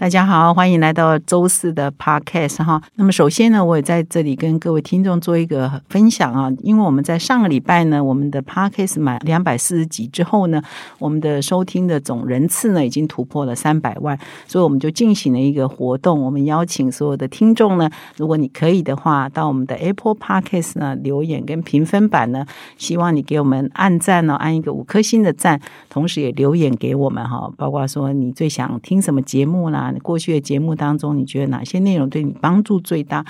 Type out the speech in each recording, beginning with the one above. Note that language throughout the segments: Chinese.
大家好，欢迎来到周四的 Podcast 哈。那么首先呢，我也在这里跟各位听众做一个分享啊，因为我们在上个礼拜呢，我们的 Podcast 满两百四十集之后呢，我们的收听的总人次呢已经突破了三百万，所以我们就进行了一个活动，我们邀请所有的听众呢，如果你可以的话，到我们的 Apple Podcast 呢留言跟评分版呢，希望你给我们按赞呢，按一个五颗星的赞，同时也留言给我们哈，包括说你最想听什么节目啦。过去的节目当中，你觉得哪些内容对你帮助最大？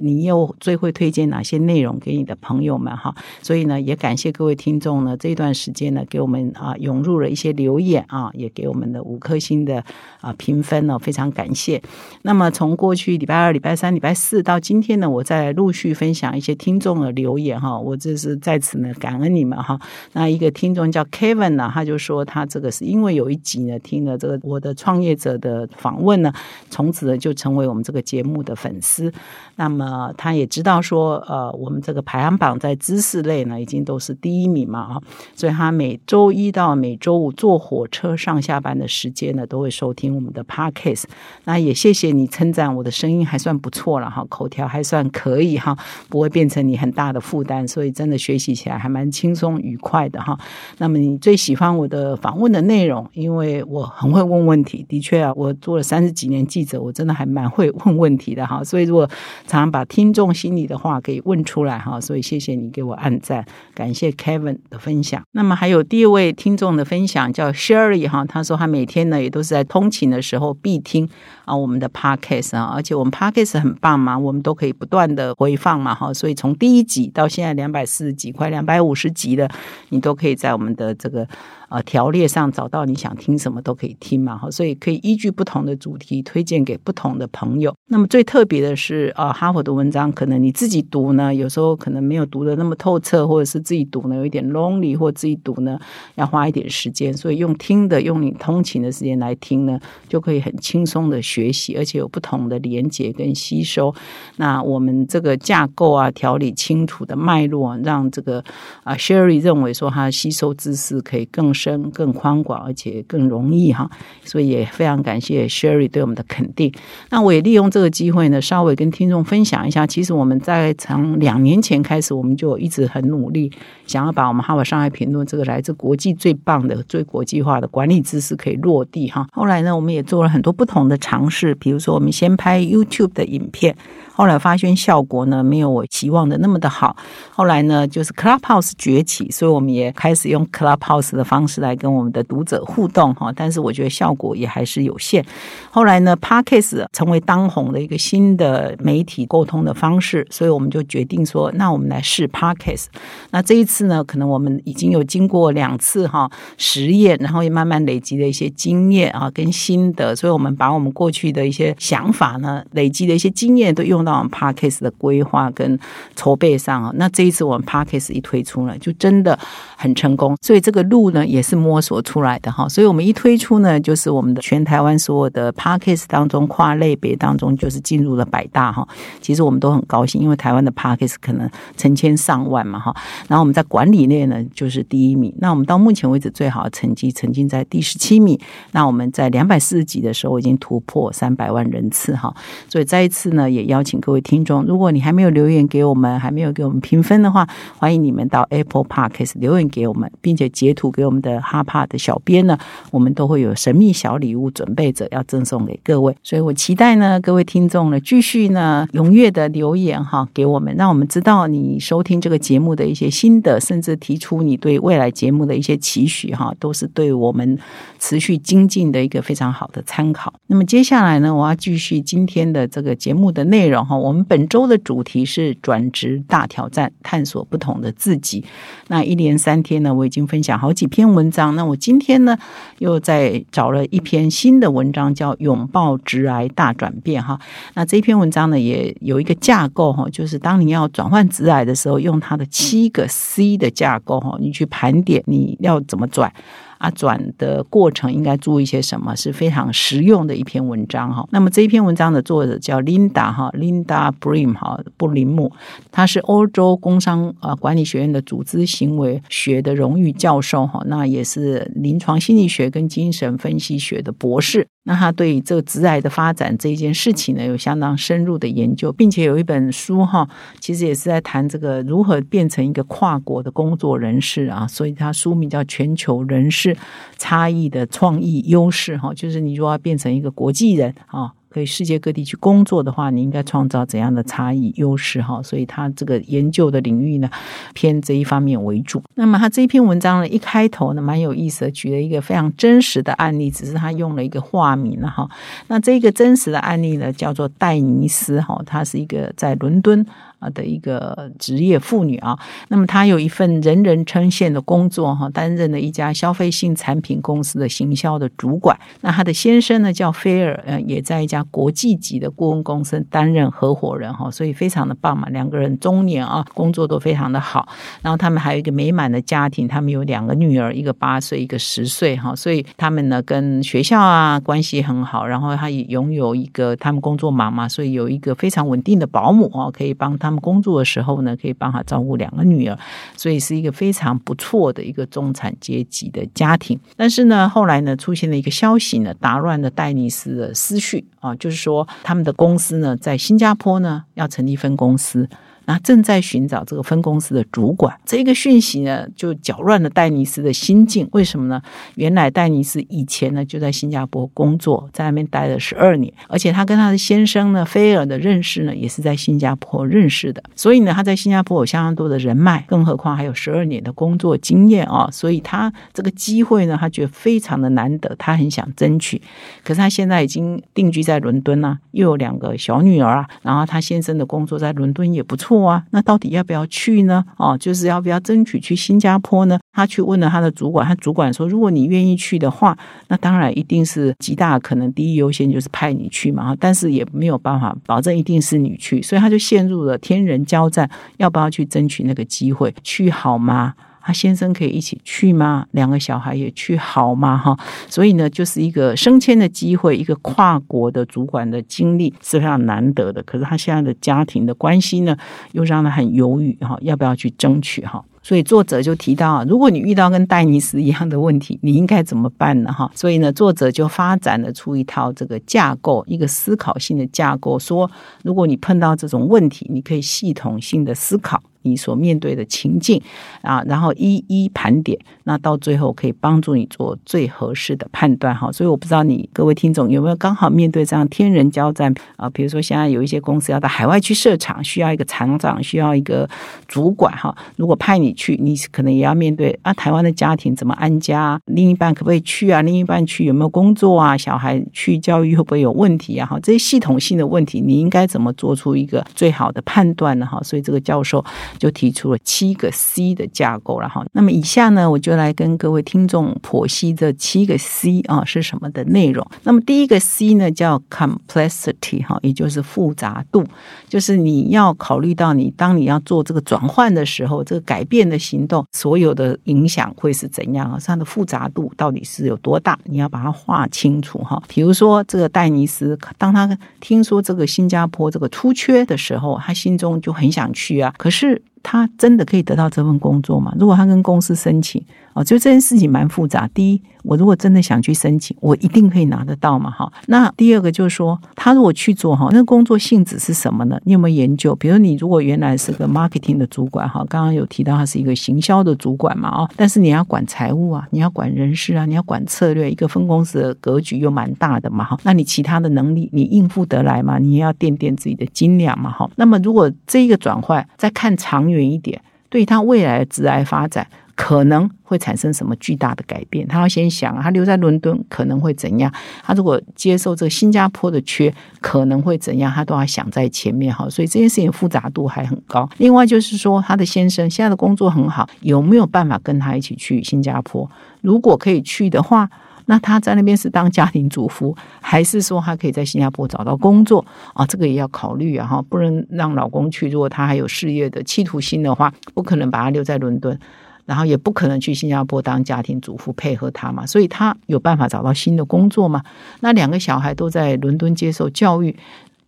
你又最会推荐哪些内容给你的朋友们哈？所以呢，也感谢各位听众呢，这段时间呢，给我们啊涌入了一些留言啊，也给我们的五颗星的啊评分呢，非常感谢。那么从过去礼拜二、礼拜三、礼拜四到今天呢，我再陆续分享一些听众的留言哈，我这是在此呢感恩你们哈。那一个听众叫 Kevin 呢，他就说他这个是因为有一集呢听了这个我的创业者的访问呢，从此呢就成为我们这个节目的粉丝。那么那么他也知道说，呃，我们这个排行榜在知识类呢，已经都是第一名嘛啊，所以他每周一到每周五坐火车上下班的时间呢，都会收听我们的 podcast。那也谢谢你称赞我的声音还算不错了哈，口条还算可以哈，不会变成你很大的负担，所以真的学习起来还蛮轻松愉快的哈。那么你最喜欢我的访问的内容，因为我很会问问题，的确啊，我做了三十几年记者，我真的还蛮会问问题的哈。所以如果常把听众心里的话给问出来哈，所以谢谢你给我按赞，感谢 Kevin 的分享。那么还有第一位听众的分享叫 Sherry 哈，他说他每天呢也都是在通勤的时候必听啊我们的 Podcast 啊，而且我们 Podcast 很棒嘛，我们都可以不断的回放嘛哈，所以从第一集到现在两百四十集快两百五十集了，你都可以在我们的这个。呃，条列上找到你想听什么都可以听嘛，哈，所以可以依据不同的主题推荐给不同的朋友。那么最特别的是，啊，哈佛的文章可能你自己读呢，有时候可能没有读的那么透彻，或者是自己读呢有一点 lonely，或自己读呢要花一点时间，所以用听的，用你通勤的时间来听呢，就可以很轻松的学学习，而且有不同的连接跟吸收。那我们这个架构啊，条理清楚的脉络，让这个啊，Sherry 认为说他吸收知识可以更。深更宽广，而且更容易哈，所以也非常感谢 Sherry 对我们的肯定。那我也利用这个机会呢，稍微跟听众分享一下。其实我们在从两年前开始，我们就一直很努力，想要把我们哈佛上海评论这个来自国际最棒的、最国际化的管理知识可以落地哈。后来呢，我们也做了很多不同的尝试，比如说我们先拍 YouTube 的影片。后来发现效果呢没有我期望的那么的好。后来呢，就是 Clubhouse 崛起，所以我们也开始用 Clubhouse 的方式来跟我们的读者互动哈。但是我觉得效果也还是有限。后来呢，Podcast 成为当红的一个新的媒体沟通的方式，所以我们就决定说，那我们来试 Podcast。那这一次呢，可能我们已经有经过两次哈实验，然后也慢慢累积了一些经验啊跟心得，所以我们把我们过去去的一些想法呢，累积的一些经验都用。到我们 Parkes 的规划跟筹备上啊，那这一次我们 Parkes 一推出呢，就真的很成功。所以这个路呢也是摸索出来的哈。所以我们一推出呢，就是我们的全台湾所有的 Parkes 当中跨类别当中，就是进入了百大哈。其实我们都很高兴，因为台湾的 Parkes 可能成千上万嘛哈。然后我们在管理内呢就是第一名。那我们到目前为止最好的成绩曾经在第十七名。那我们在两百四十集的时候已经突破三百万人次哈。所以再一次呢也邀请。各位听众，如果你还没有留言给我们，还没有给我们评分的话，欢迎你们到 Apple Podcast 留言给我们，并且截图给我们的哈帕的小编呢，我们都会有神秘小礼物准备着要赠送给各位。所以我期待呢，各位听众呢，继续呢踊跃的留言哈给我们，让我们知道你收听这个节目的一些心得，甚至提出你对未来节目的一些期许哈，都是对我们持续精进的一个非常好的参考。那么接下下来呢，我要继续今天的这个节目的内容。哈，我们本周的主题是转职大挑战，探索不同的自己。那一连三天呢，我已经分享好几篇文章。那我今天呢，又在找了一篇新的文章，叫《拥抱直癌大转变》哈。那这篇文章呢，也有一个架构哈，就是当你要转换直癌的时候，用它的七个 C 的架构哈，你去盘点你要怎么转。啊，转的过程应该注意些什么，是非常实用的一篇文章哈。那么这一篇文章的作者叫 Linda 哈，Linda Brim 哈，布林姆，他是欧洲工商啊管理学院的组织行为学的荣誉教授哈，那也是临床心理学跟精神分析学的博士。那他对这个直癌的发展这一件事情呢，有相当深入的研究，并且有一本书哈，其实也是在谈这个如何变成一个跨国的工作人士啊，所以他书名叫《全球人士差异的创意优势》哈，就是你如果要变成一个国际人啊。可以世界各地去工作的话，你应该创造怎样的差异优势哈？所以他这个研究的领域呢，偏这一方面为主。那么他这一篇文章呢，一开头呢，蛮有意思的，举了一个非常真实的案例，只是他用了一个化名了哈。那这个真实的案例呢，叫做戴尼斯哈，他是一个在伦敦。啊的一个职业妇女啊，那么她有一份人人称羡的工作哈，担任了一家消费性产品公司的行销的主管。那她的先生呢叫菲尔，呃，也在一家国际级的顾问公司担任合伙人哈，所以非常的棒嘛。两个人中年啊，工作都非常的好。然后他们还有一个美满的家庭，他们有两个女儿，一个八岁，一个十岁哈。所以他们呢跟学校啊关系很好。然后他也拥有一个，他们工作忙嘛，所以有一个非常稳定的保姆啊，可以帮他。他们工作的时候呢，可以帮他照顾两个女儿，所以是一个非常不错的一个中产阶级的家庭。但是呢，后来呢，出现了一个消息呢，打乱了戴尼斯的思绪啊，就是说他们的公司呢，在新加坡呢，要成立分公司。那正在寻找这个分公司的主管，这个讯息呢，就搅乱了戴尼斯的心境。为什么呢？原来戴尼斯以前呢就在新加坡工作，在那边待了十二年，而且他跟他的先生呢菲尔的认识呢，也是在新加坡认识的。所以呢，他在新加坡有相当多的人脉，更何况还有十二年的工作经验啊。所以他这个机会呢，他觉得非常的难得，他很想争取。可是他现在已经定居在伦敦啊，又有两个小女儿啊，然后他先生的工作在伦敦也不错。啊，那到底要不要去呢？哦，就是要不要争取去新加坡呢？他去问了他的主管，他主管说，如果你愿意去的话，那当然一定是极大可能第一优先就是派你去嘛。但是也没有办法保证一定是你去，所以他就陷入了天人交战，要不要去争取那个机会？去好吗？他先生可以一起去吗？两个小孩也去好吗？哈，所以呢，就是一个升迁的机会，一个跨国的主管的经历是非常难得的。可是他现在的家庭的关系呢，又让他很犹豫哈，要不要去争取哈？所以作者就提到啊，如果你遇到跟戴尼斯一样的问题，你应该怎么办呢？哈，所以呢，作者就发展了出一套这个架构，一个思考性的架构，说如果你碰到这种问题，你可以系统性的思考。你所面对的情境啊，然后一一盘点，那到最后可以帮助你做最合适的判断哈。所以我不知道你各位听众有没有刚好面对这样天人交战啊？比如说现在有一些公司要到海外去设厂，需要一个厂长，需要一个主管哈。如果派你去，你可能也要面对啊，台湾的家庭怎么安家？另一半可不可以去啊？另一半去有没有工作啊？小孩去教育会不会有问题啊？哈，这些系统性的问题，你应该怎么做出一个最好的判断呢？哈，所以这个教授。就提出了七个 C 的架构了哈，那么以下呢，我就来跟各位听众剖析这七个 C 啊是什么的内容。那么第一个 C 呢叫 complexity 哈，也就是复杂度，就是你要考虑到你当你要做这个转换的时候，这个改变的行动所有的影响会是怎样啊？它的复杂度到底是有多大？你要把它画清楚哈。比如说这个戴尼斯，当他听说这个新加坡这个出缺的时候，他心中就很想去啊，可是。他真的可以得到这份工作吗？如果他跟公司申请，哦，就这件事情蛮复杂。第一，我如果真的想去申请，我一定可以拿得到嘛？哈。那第二个就是说，他如果去做哈，那工作性质是什么呢？你有没有研究？比如你如果原来是个 marketing 的主管哈，刚刚有提到他是一个行销的主管嘛？哦，但是你要管财务啊，你要管人事啊，你要管策略，一个分公司的格局又蛮大的嘛？哈。那你其他的能力你应付得来吗？你也要垫垫自己的斤两嘛？哈。那么如果这一个转换再看长。远一点，对他未来的职业发展可能会产生什么巨大的改变？他要先想，他留在伦敦可能会怎样？他如果接受这个新加坡的缺，可能会怎样？他都要想在前面哈。所以这件事情复杂度还很高。另外就是说，他的先生现在的工作很好，有没有办法跟他一起去新加坡？如果可以去的话。那他在那边是当家庭主妇，还是说他可以在新加坡找到工作啊？这个也要考虑啊，哈，不能让老公去。如果他还有事业的企图心的话，不可能把他留在伦敦。然后也不可能去新加坡当家庭主妇配合他嘛，所以他有办法找到新的工作嘛？那两个小孩都在伦敦接受教育，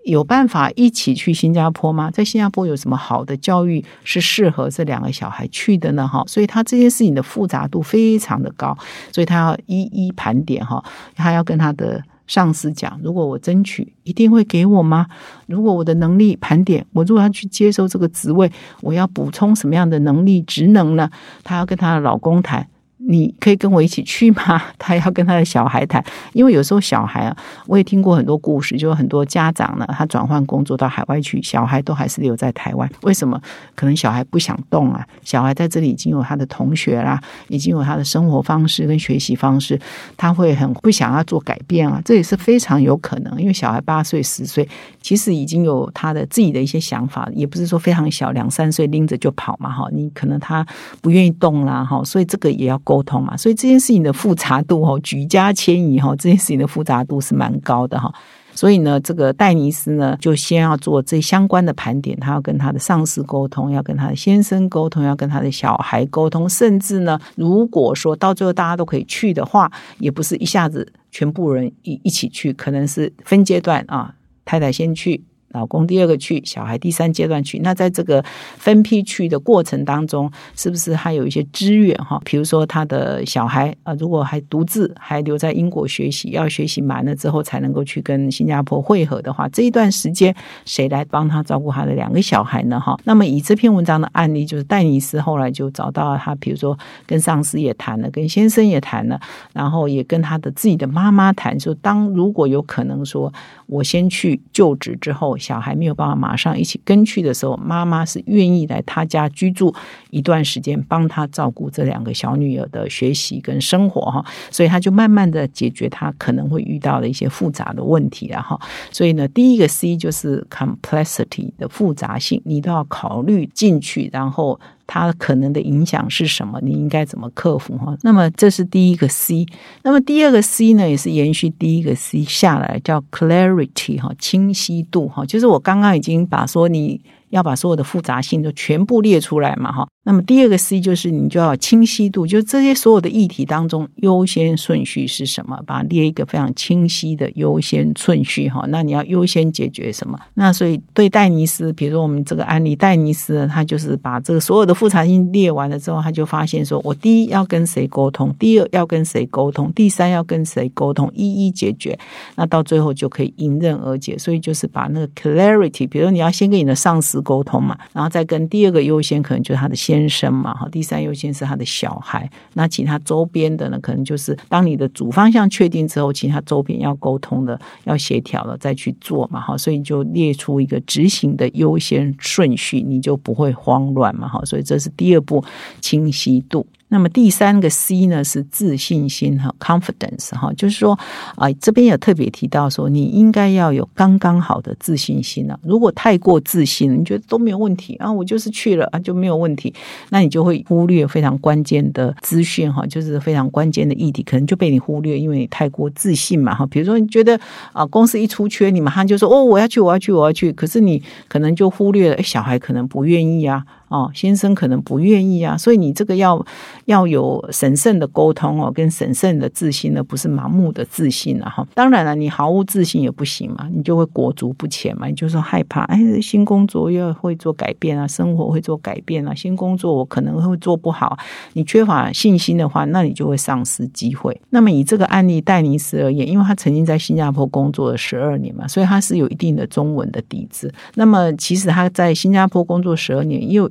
有办法一起去新加坡吗？在新加坡有什么好的教育是适合这两个小孩去的呢？哈，所以他这件事情的复杂度非常的高，所以他要一一盘点哈，他要跟他的。上司讲：“如果我争取，一定会给我吗？如果我的能力盘点，我如果要去接受这个职位，我要补充什么样的能力、职能呢？”她要跟她的老公谈。你可以跟我一起去吗？他要跟他的小孩谈，因为有时候小孩啊，我也听过很多故事，就很多家长呢，他转换工作到海外去，小孩都还是留在台湾。为什么？可能小孩不想动啊，小孩在这里已经有他的同学啦，已经有他的生活方式跟学习方式，他会很不想要做改变啊，这也是非常有可能。因为小孩八岁十岁，其实已经有他的自己的一些想法，也不是说非常小，两三岁拎着就跑嘛，哈，你可能他不愿意动啦，哈，所以这个也要沟通嘛，所以这件事情的复杂度哈，举家迁移哈，这件事情的复杂度是蛮高的哈。所以呢，这个戴尼斯呢，就先要做这相关的盘点，他要跟他的上司沟通，要跟他的先生沟通，要跟他的小孩沟通，甚至呢，如果说到最后大家都可以去的话，也不是一下子全部人一一起去，可能是分阶段啊，太太先去。老公第二个去，小孩第三阶段去。那在这个分批去的过程当中，是不是还有一些资源哈？比如说他的小孩啊，如果还独自还留在英国学习，要学习满了之后才能够去跟新加坡会合的话，这一段时间谁来帮他照顾他的两个小孩呢？哈，那么以这篇文章的案例，就是戴尼斯后来就找到他，比如说跟上司也谈了，跟先生也谈了，然后也跟他的自己的妈妈谈，说当如果有可能说我先去就职之后。小孩没有办法马上一起跟去的时候，妈妈是愿意来他家居住一段时间，帮他照顾这两个小女儿的学习跟生活哈。所以他就慢慢的解决他可能会遇到的一些复杂的问题了哈。所以呢，第一个 C 就是 complexity 的复杂性，你都要考虑进去，然后。它可能的影响是什么？你应该怎么克服哈？那么这是第一个 C，那么第二个 C 呢，也是延续第一个 C 下来，叫 clarity 哈，清晰度哈，就是我刚刚已经把说你。要把所有的复杂性都全部列出来嘛，哈。那么第二个 C 就是你就要清晰度，就这些所有的议题当中优先顺序是什么？把它列一个非常清晰的优先顺序，哈。那你要优先解决什么？那所以对戴尼斯，比如说我们这个案例，戴尼斯他就是把这个所有的复杂性列完了之后，他就发现说，我第一要跟谁沟通，第二要跟谁沟通，第三要跟谁沟通，一一解决，那到最后就可以迎刃而解。所以就是把那个 clarity，比如你要先跟你的上司。沟通嘛，然后再跟第二个优先可能就是他的先生嘛，哈，第三优先是他的小孩，那其他周边的呢，可能就是当你的主方向确定之后，其他周边要沟通的、要协调了再去做嘛，哈，所以就列出一个执行的优先顺序，你就不会慌乱嘛，哈，所以这是第二步清晰度。那么第三个 C 呢是自信心哈，confidence 哈，就是说啊，这边有特别提到说，你应该要有刚刚好的自信心啊。如果太过自信，你觉得都没有问题啊，我就是去了啊就没有问题，那你就会忽略非常关键的资讯哈，就是非常关键的议题，可能就被你忽略，因为你太过自信嘛哈。比如说你觉得啊，公司一出缺，你马上就说哦，我要去，我要去，我要去，可是你可能就忽略了，哎，小孩可能不愿意啊。哦，先生可能不愿意啊，所以你这个要要有审慎的沟通哦，跟审慎的自信呢，不是盲目的自信了哈。当然了，你毫无自信也不行嘛，你就会裹足不前嘛，你就说害怕，哎，新工作又会做改变啊，生活会做改变啊，新工作我可能会做不好，你缺乏信心的话，那你就会丧失机会。那么以这个案例戴尼斯而言，因为他曾经在新加坡工作了十二年嘛，所以他是有一定的中文的底子。那么其实他在新加坡工作十二年，又。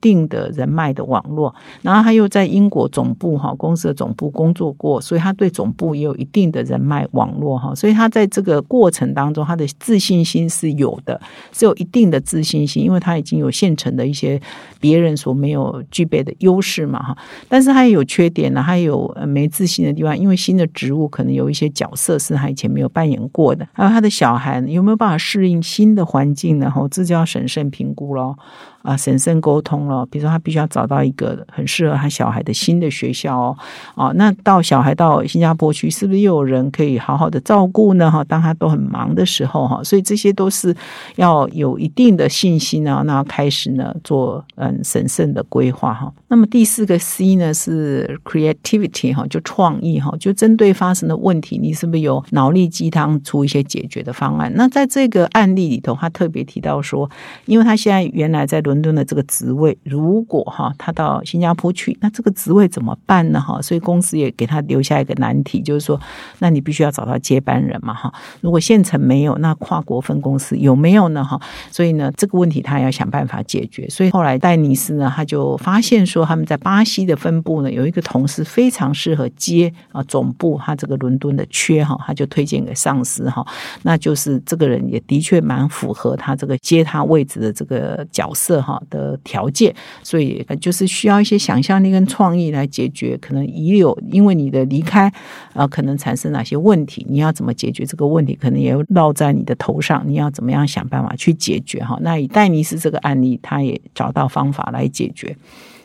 定的人脉的网络，然后他又在英国总部哈公司的总部工作过，所以他对总部也有一定的人脉网络哈，所以他在这个过程当中，他的自信心是有的，是有一定的自信心，因为他已经有现成的一些别人所没有具备的优势嘛哈，但是他也有缺点呢，他有没自信的地方，因为新的职务可能有一些角色是他以前没有扮演过的，还有他的小孩有没有办法适应新的环境呢？哈，这就要审慎评估喽。啊，审慎沟通哦，比如说他必须要找到一个很适合他小孩的新的学校哦，哦，那到小孩到新加坡去，是不是又有人可以好好的照顾呢？哈，当他都很忙的时候哈，所以这些都是要有一定的信心呢，那开始呢做嗯审慎的规划哈。那么第四个 C 呢是 creativity 哈，就创意哈，就针对发生的问题，你是不是有脑力鸡汤出一些解决的方案？那在这个案例里头，他特别提到说，因为他现在原来在伦敦的这个职位，如果哈他到新加坡去，那这个职位怎么办呢？哈，所以公司也给他留下一个难题，就是说，那你必须要找到接班人嘛哈。如果县城没有，那跨国分公司有没有呢？哈，所以呢，这个问题他要想办法解决。所以后来戴尼斯呢，他就发现说。他们在巴西的分部呢，有一个同事非常适合接啊总部他这个伦敦的缺哈，他就推荐给上司哈，那就是这个人也的确蛮符合他这个接他位置的这个角色哈的条件，所以就是需要一些想象力跟创意来解决可能已有因为你的离开啊可能产生哪些问题，你要怎么解决这个问题，可能也要落在你的头上，你要怎么样想办法去解决哈？那以戴尼斯这个案例，他也找到方法来解决。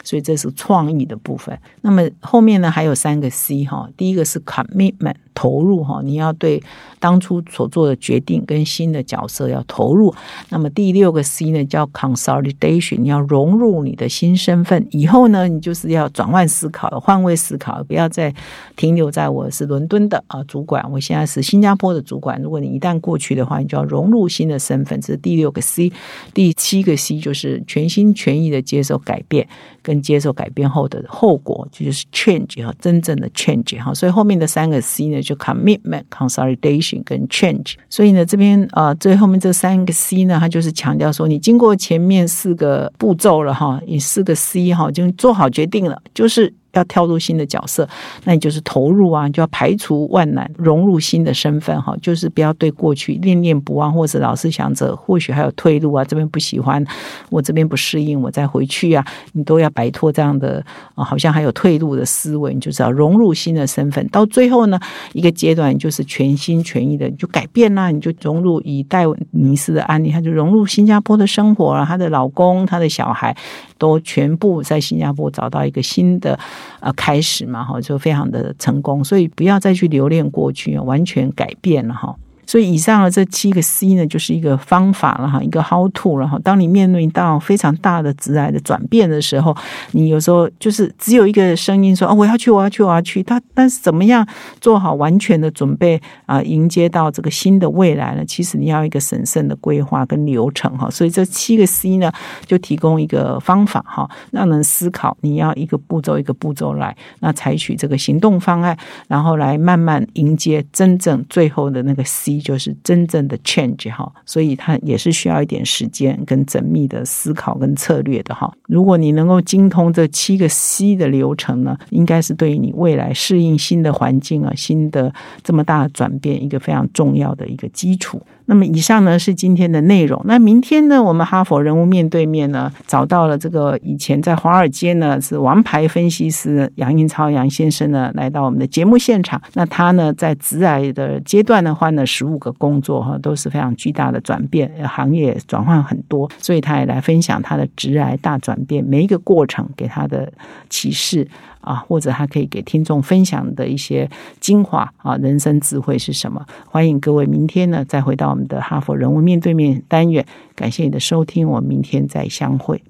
所以这是创意的部分。那么后面呢，还有三个 C 哈，第一个是 commitment。投入哈，你要对当初所做的决定跟新的角色要投入。那么第六个 C 呢，叫 consolidation，你要融入你的新身份。以后呢，你就是要转换思考，换位思考，不要再停留在我是伦敦的啊主管，我现在是新加坡的主管。如果你一旦过去的话，你就要融入新的身份。这是第六个 C。第七个 C 就是全心全意的接受改变，跟接受改变后的后果，这就是 change 哈，真正的 change 哈。所以后面的三个 C 呢？就 commitment、consolidation 跟 change，所以呢，这边呃最后面这三个 C 呢，它就是强调说，你经过前面四个步骤了哈，你四个 C 哈，就做好决定了，就是。要跳入新的角色，那你就是投入啊，就要排除万难，融入新的身份哈，就是不要对过去念念不忘，或者老是想着或许还有退路啊，这边不喜欢，我这边不适应，我再回去啊，你都要摆脱这样的啊，好像还有退路的思维，你就是要融入新的身份。到最后呢，一个阶段就是全心全意的就改变啦，你就融入以戴尼斯的案例，他就融入新加坡的生活了，她的老公、她的小孩都全部在新加坡找到一个新的。呃，开始嘛，哈，就非常的成功，所以不要再去留恋过去，完全改变了哈。所以以上的这七个 C 呢，就是一个方法了哈，一个 How to 了哈。当你面对到非常大的直癌的转变的时候，你有时候就是只有一个声音说：“哦，我要去，我要去，我要去。”他但是怎么样做好完全的准备啊，迎接到这个新的未来呢？其实你要一个审慎的规划跟流程哈。所以这七个 C 呢，就提供一个方法哈，让人思考你要一个步骤一个步骤来，那采取这个行动方案，然后来慢慢迎接真正最后的那个 C。依旧是真正的 change 哈，所以它也是需要一点时间跟缜密的思考跟策略的哈。如果你能够精通这七个 C 的流程呢，应该是对于你未来适应新的环境啊、新的这么大的转变一个非常重要的一个基础。那么以上呢是今天的内容。那明天呢，我们哈佛人物面对面呢，找到了这个以前在华尔街呢是王牌分析师杨英超杨先生呢，来到我们的节目现场。那他呢在直癌的阶段呢换了十五个工作哈，都是非常巨大的转变，行业转换很多，所以他也来分享他的直癌大转变每一个过程给他的启示。啊，或者他可以给听众分享的一些精华啊，人生智慧是什么？欢迎各位明天呢再回到我们的哈佛人物面对面单元。感谢你的收听，我们明天再相会。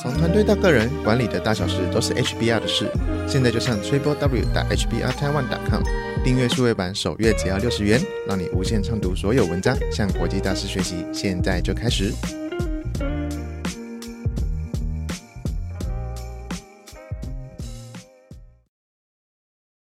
从团队到个人，管理的大小事都是 HBR 的事。现在就上 triple w 打 hbr taiwan com 订阅数位版，首月只要六十元，让你无限畅读所有文章，向国际大师学习。现在就开始。